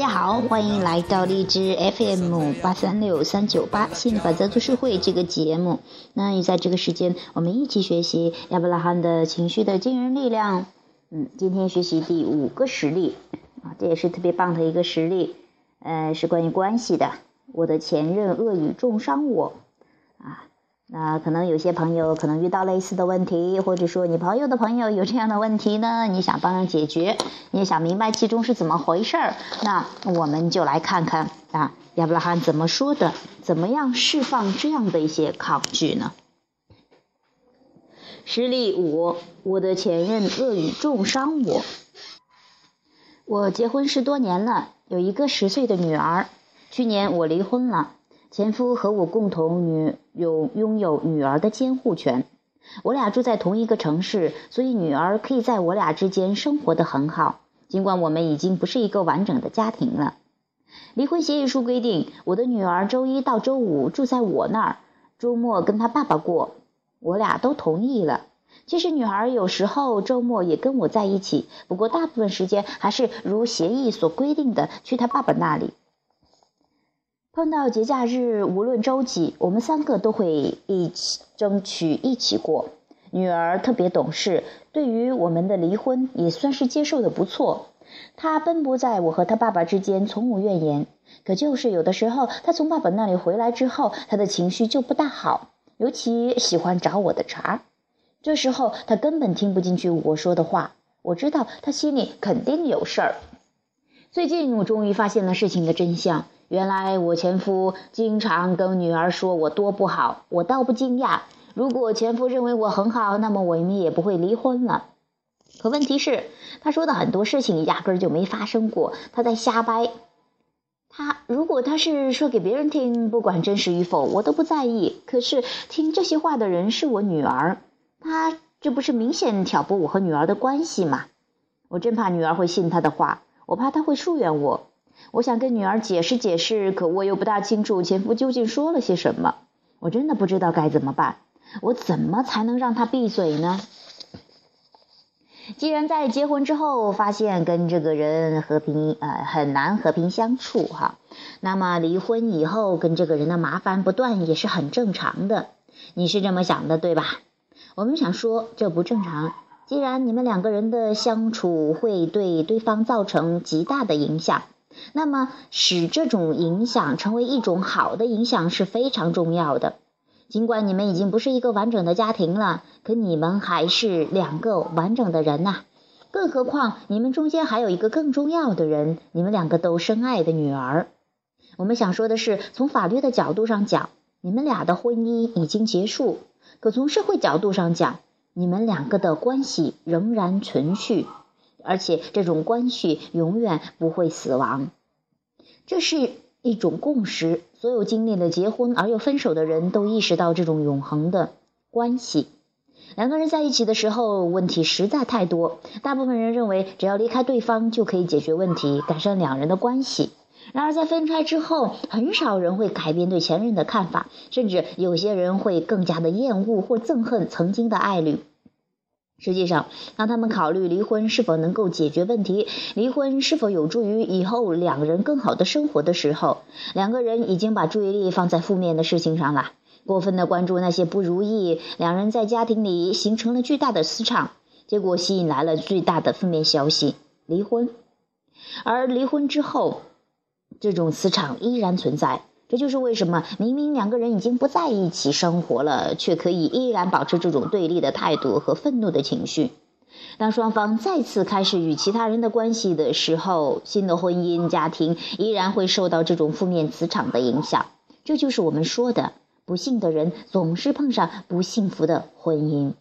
大家好，欢迎来到荔枝 FM 八三六三九八心理法则读书会这个节目。那也在这个时间，我们一起学习亚伯拉罕的情绪的惊人力量。嗯，今天学习第五个实例啊，这也是特别棒的一个实例，呃，是关于关系的。我的前任恶语重伤我啊。那可能有些朋友可能遇到类似的问题，或者说你朋友的朋友有这样的问题呢？你想帮人解决，你也想明白其中是怎么回事儿，那我们就来看看啊，亚伯拉罕怎么说的，怎么样释放这样的一些抗拒呢？实例五：我的前任恶语重伤我。我结婚十多年了，有一个十岁的女儿。去年我离婚了。前夫和我共同女有拥有女儿的监护权，我俩住在同一个城市，所以女儿可以在我俩之间生活的很好。尽管我们已经不是一个完整的家庭了。离婚协议书规定，我的女儿周一到周五住在我那儿，周末跟她爸爸过。我俩都同意了。其实女儿有时候周末也跟我在一起，不过大部分时间还是如协议所规定的去她爸爸那里。碰到节假日，无论周几，我们三个都会一起争取一起过。女儿特别懂事，对于我们的离婚也算是接受的不错。她奔波在我和她爸爸之间，从无怨言。可就是有的时候，她从爸爸那里回来之后，她的情绪就不大好，尤其喜欢找我的茬。这时候她根本听不进去我说的话，我知道她心里肯定有事儿。最近我终于发现了事情的真相。原来我前夫经常跟女儿说我多不好，我倒不惊讶。如果前夫认为我很好，那么我们也不会离婚了。可问题是，他说的很多事情压根儿就没发生过，他在瞎掰。他如果他是说给别人听，不管真实与否，我都不在意。可是听这些话的人是我女儿，他这不是明显挑拨我和女儿的关系吗？我真怕女儿会信他的话，我怕他会疏远我。我想跟女儿解释解释，可我又不大清楚前夫究竟说了些什么。我真的不知道该怎么办。我怎么才能让他闭嘴呢？既然在结婚之后发现跟这个人和平呃很难和平相处哈，那么离婚以后跟这个人的麻烦不断也是很正常的。你是这么想的对吧？我们想说这不正常。既然你们两个人的相处会对对方造成极大的影响。那么，使这种影响成为一种好的影响是非常重要的。尽管你们已经不是一个完整的家庭了，可你们还是两个完整的人呐。更何况，你们中间还有一个更重要的人，你们两个都深爱的女儿。我们想说的是，从法律的角度上讲，你们俩的婚姻已经结束；可从社会角度上讲，你们两个的关系仍然存续。而且这种关系永远不会死亡，这是一种共识。所有经历了结婚而又分手的人都意识到这种永恒的关系。两个人在一起的时候，问题实在太多。大部分人认为，只要离开对方就可以解决问题，改善两人的关系。然而，在分开之后，很少人会改变对前任的看法，甚至有些人会更加的厌恶或憎恨曾经的爱侣。实际上，当他们考虑离婚是否能够解决问题，离婚是否有助于以后两人更好的生活的时候，两个人已经把注意力放在负面的事情上了，过分的关注那些不如意，两人在家庭里形成了巨大的磁场，结果吸引来了最大的负面消息——离婚。而离婚之后，这种磁场依然存在。这就是为什么明明两个人已经不在一起生活了，却可以依然保持这种对立的态度和愤怒的情绪。当双方再次开始与其他人的关系的时候，新的婚姻家庭依然会受到这种负面磁场的影响。这就是我们说的，不幸的人总是碰上不幸福的婚姻。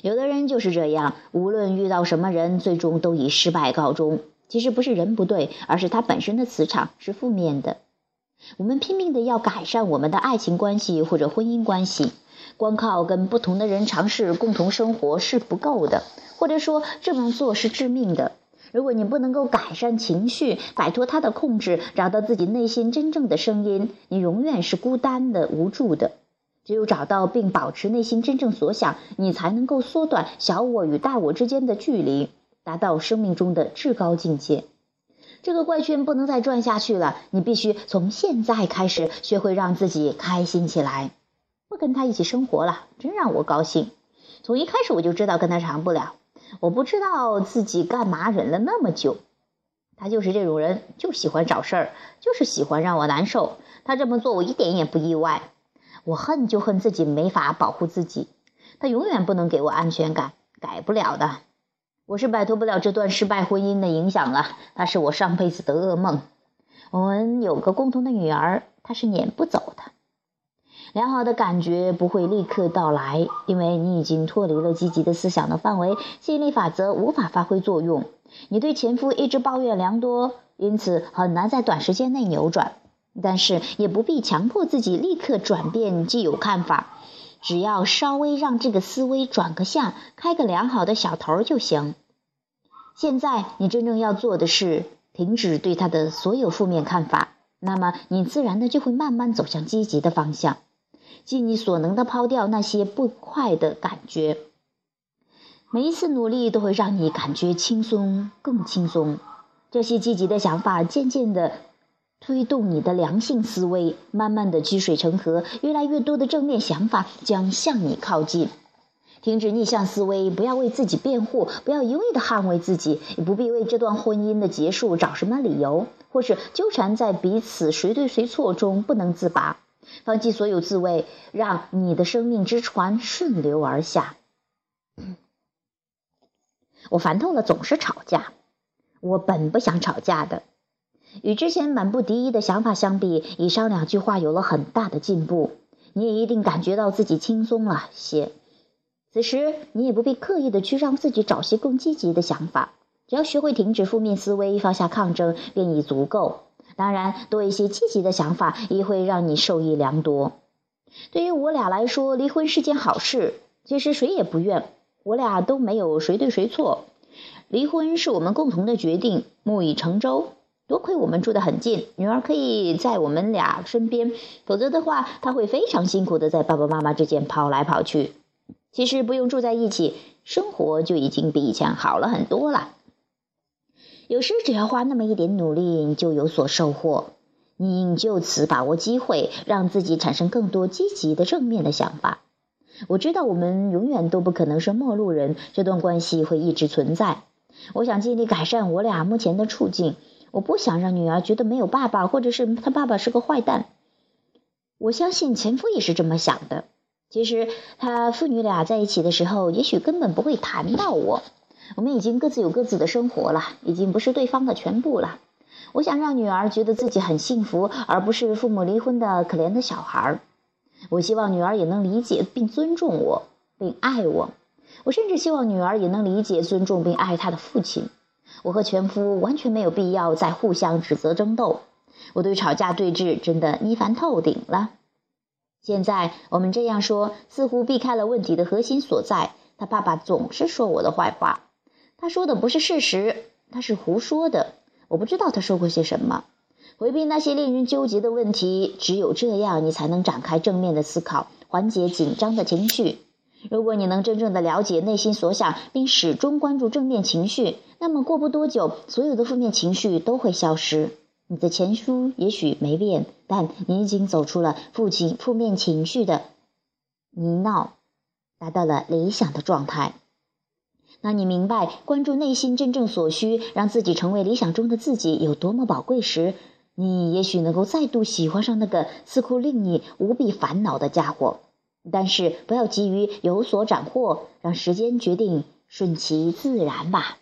有的人就是这样，无论遇到什么人，最终都以失败告终。其实不是人不对，而是他本身的磁场是负面的。我们拼命的要改善我们的爱情关系或者婚姻关系，光靠跟不同的人尝试共同生活是不够的，或者说这么做是致命的。如果你不能够改善情绪，摆脱他的控制，找到自己内心真正的声音，你永远是孤单的、无助的。只有找到并保持内心真正所想，你才能够缩短小我与大我之间的距离，达到生命中的至高境界。这个怪圈不能再转下去了，你必须从现在开始学会让自己开心起来。不跟他一起生活了，真让我高兴。从一开始我就知道跟他长不了。我不知道自己干嘛忍了那么久。他就是这种人，就喜欢找事儿，就是喜欢让我难受。他这么做，我一点也不意外。我恨就恨自己没法保护自己。他永远不能给我安全感，改不了的。我是摆脱不了这段失败婚姻的影响了，他是我上辈子的噩梦。我们有个共同的女儿，她是撵不走的。良好的感觉不会立刻到来，因为你已经脱离了积极的思想的范围，吸引力法则无法发挥作用。你对前夫一直抱怨良多，因此很难在短时间内扭转。但是也不必强迫自己立刻转变既有看法。只要稍微让这个思维转个向，开个良好的小头就行。现在你真正要做的是停止对他的所有负面看法，那么你自然的就会慢慢走向积极的方向，尽你所能的抛掉那些不快的感觉。每一次努力都会让你感觉轻松，更轻松。这些积极的想法渐渐的。推动你的良性思维，慢慢的积水成河，越来越多的正面想法将向你靠近。停止逆向思维，不要为自己辩护，不要一味的捍卫自己，也不必为这段婚姻的结束找什么理由，或是纠缠在彼此谁对谁错中不能自拔。放弃所有自卫，让你的生命之船顺流而下。我烦透了，总是吵架。我本不想吵架的。与之前满不敌意的想法相比，以上两句话有了很大的进步。你也一定感觉到自己轻松了些。此时，你也不必刻意的去让自己找些更积极的想法，只要学会停止负面思维，放下抗争，便已足够。当然，多一些积极的想法也会让你受益良多。对于我俩来说，离婚是件好事。其实谁也不怨，我俩都没有谁对谁错。离婚是我们共同的决定，木已成舟。多亏我们住得很近，女儿可以在我们俩身边，否则的话，她会非常辛苦的在爸爸妈妈之间跑来跑去。其实不用住在一起，生活就已经比以前好了很多了。有时只要花那么一点努力，就有所收获。你就此把握机会，让自己产生更多积极的正面的想法。我知道我们永远都不可能是陌路人，这段关系会一直存在。我想尽力改善我俩目前的处境。我不想让女儿觉得没有爸爸，或者是她爸爸是个坏蛋。我相信前夫也是这么想的。其实他父女俩在一起的时候，也许根本不会谈到我。我们已经各自有各自的生活了，已经不是对方的全部了。我想让女儿觉得自己很幸福，而不是父母离婚的可怜的小孩。我希望女儿也能理解并尊重我，并爱我。我甚至希望女儿也能理解、尊重并爱她的父亲。我和前夫完全没有必要再互相指责争斗，我对吵架对峙真的腻烦透顶了。现在我们这样说，似乎避开了问题的核心所在。他爸爸总是说我的坏话，他说的不是事实，他是胡说的。我不知道他说过些什么。回避那些令人纠结的问题，只有这样，你才能展开正面的思考，缓解紧张的情绪。如果你能真正的了解内心所想，并始终关注正面情绪，那么过不多久，所有的负面情绪都会消失。你的前夫也许没变，但你已经走出了负情负面情绪的泥淖，达到了理想的状态。当你明白关注内心真正所需，让自己成为理想中的自己有多么宝贵时，你也许能够再度喜欢上那个似乎令你无比烦恼的家伙。但是不要急于有所斩获，让时间决定，顺其自然吧。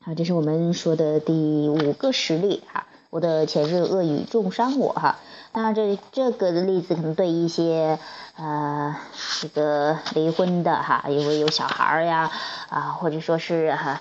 好，这是我们说的第五个实例哈。我的前任恶语重伤我哈。那这这个的例子可能对一些呃这个离婚的哈，因为有小孩呀啊，或者说是哈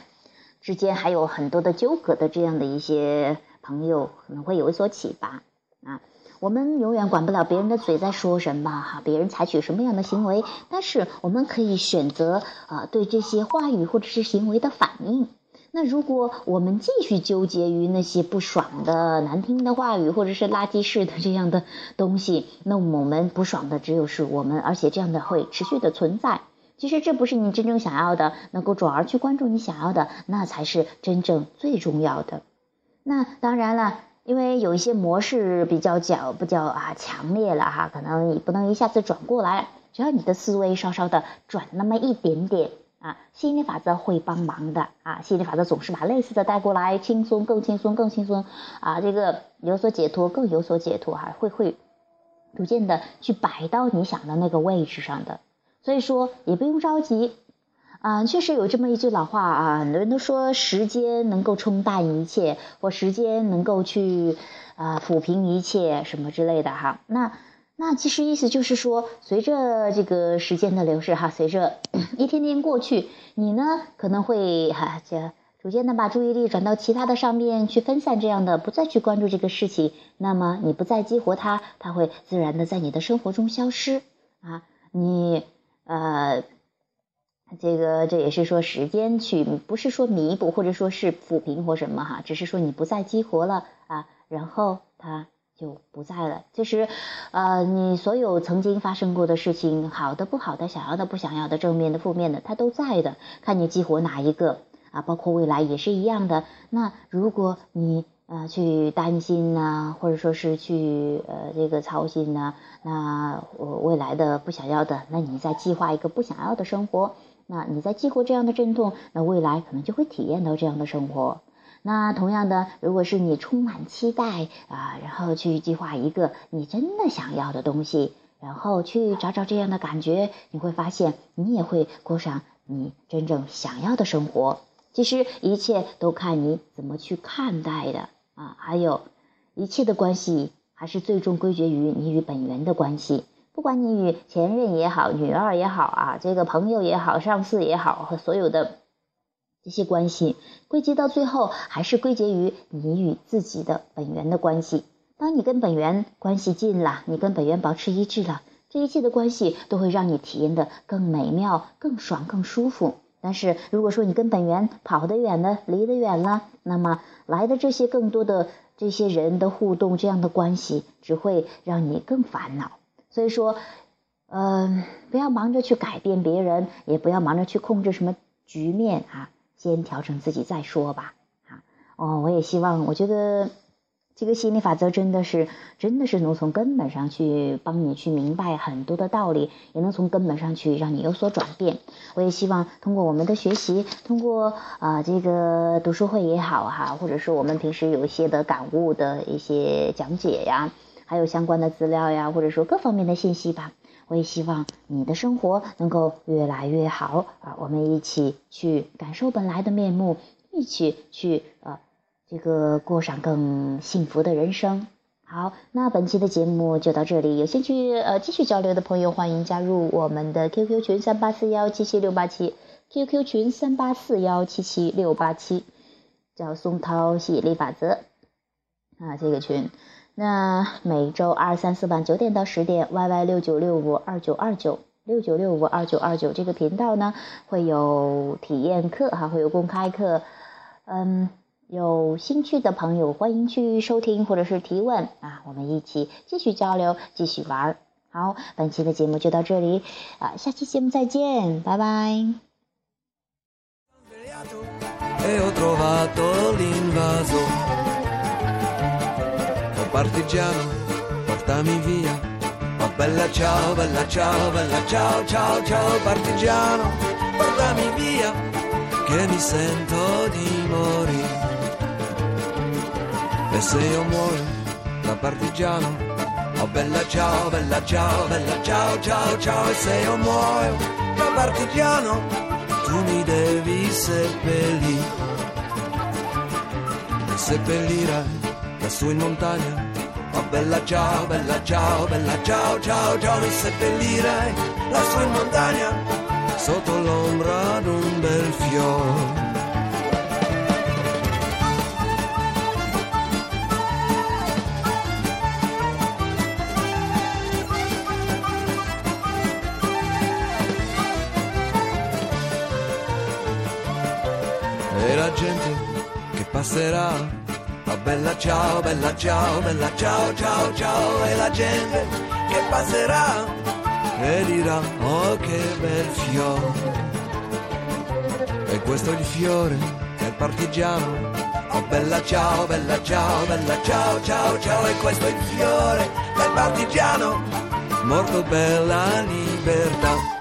之间还有很多的纠葛的这样的一些朋友，可能会有所启发啊。我们永远管不了别人的嘴在说什么哈，别人采取什么样的行为，但是我们可以选择啊对这些话语或者是行为的反应。那如果我们继续纠结于那些不爽的难听的话语或者是垃圾式的这样的东西，那我们不爽的只有是我们，而且这样的会持续的存在。其实这不是你真正想要的，能够转而去关注你想要的，那才是真正最重要的。那当然了，因为有一些模式比较较比较啊强烈了哈，可能你不能一下子转过来。只要你的思维稍稍的转那么一点点啊，吸引力法则会帮忙的啊。吸引力法则总是把类似的带过来，轻松更轻松更轻松啊，这个有所解脱更有所解脱哈，会会逐渐的去摆到你想的那个位置上的。所以说也不用着急啊，确实有这么一句老话啊，很多人都说时间能够冲淡一切，或时间能够去啊抚平一切什么之类的哈，那。那其实意思就是说，随着这个时间的流逝哈，随着一天天过去，你呢可能会哈这逐渐的把注意力转到其他的上面去分散，这样的不再去关注这个事情，那么你不再激活它，它会自然的在你的生活中消失啊。你呃，这个这也是说时间去不是说弥补或者说是抚平或什么哈，只是说你不再激活了啊，然后它。就不在了。其实，呃，你所有曾经发生过的事情，好的、不好的、想要的、不想要的、正面的、负面的，它都在的。看你激活哪一个啊？包括未来也是一样的。那如果你呃去担心呐，或者说是去呃这个操心呐，那我未来的不想要的，那你再计划一个不想要的生活。那你在激活这样的阵痛，那未来可能就会体验到这样的生活。那同样的，如果是你充满期待啊，然后去计划一个你真的想要的东西，然后去找找这样的感觉，你会发现你也会过上你真正想要的生活。其实一切都看你怎么去看待的啊，还有一切的关系还是最终归结于你与本源的关系。不管你与前任也好，女二也好啊，这个朋友也好，上司也好，和所有的。这些关系归结到最后，还是归结于你与自己的本源的关系。当你跟本源关系近了，你跟本源保持一致了，这一切的关系都会让你体验的更美妙、更爽、更舒服。但是如果说你跟本源跑得远了、离得远了，那么来的这些更多的这些人的互动，这样的关系只会让你更烦恼。所以说，嗯，不要忙着去改变别人，也不要忙着去控制什么局面啊。先调整自己再说吧，啊，哦，我也希望，我觉得这个心理法则真的是，真的是能从根本上去帮你去明白很多的道理，也能从根本上去让你有所转变。我也希望通过我们的学习，通过啊这个读书会也好哈，或者是我们平时有一些的感悟的一些讲解呀，还有相关的资料呀，或者说各方面的信息吧。我也希望你的生活能够越来越好啊！我们一起去感受本来的面目，一起去呃，这个过上更幸福的人生。好，那本期的节目就到这里。有兴趣呃继续交流的朋友，欢迎加入我们的 QQ 群三八四幺七七六八七，QQ 群三八四幺七七六八七，叫松涛吸引力法则啊，这个群。那每周二、三、四晚九点到十点，Y Y 六九六五二九二九六九六五二九二九这个频道呢，会有体验课哈，会有公开课，嗯，有兴趣的朋友欢迎去收听或者是提问啊，我们一起继续交流，继续玩儿。好，本期的节目就到这里啊，下期节目再见，拜拜。Partigiano, portami via. Oh bella ciao, bella ciao, bella ciao, ciao, ciao partigiano, portami via, che mi sento di morire. E se io muoio da partigiano, oh bella ciao, bella ciao, bella ciao, ciao, ciao, e se io muoio da partigiano, tu mi devi seppellire. E seppellirai lassù in montagna. Bella ciao, bella ciao, bella ciao, ciao, ciao, mi seppellirai lassù in montagna. Sotto l'ombra d'un bel fiore. E la gente che passerà Oh bella ciao, bella ciao, bella ciao, ciao, ciao e la gente che passerà e dirà oh che bel fiore. E questo è il fiore del partigiano, Oh bella ciao, bella ciao, bella ciao, ciao, ciao, e questo è il fiore del partigiano, morto per la libertà.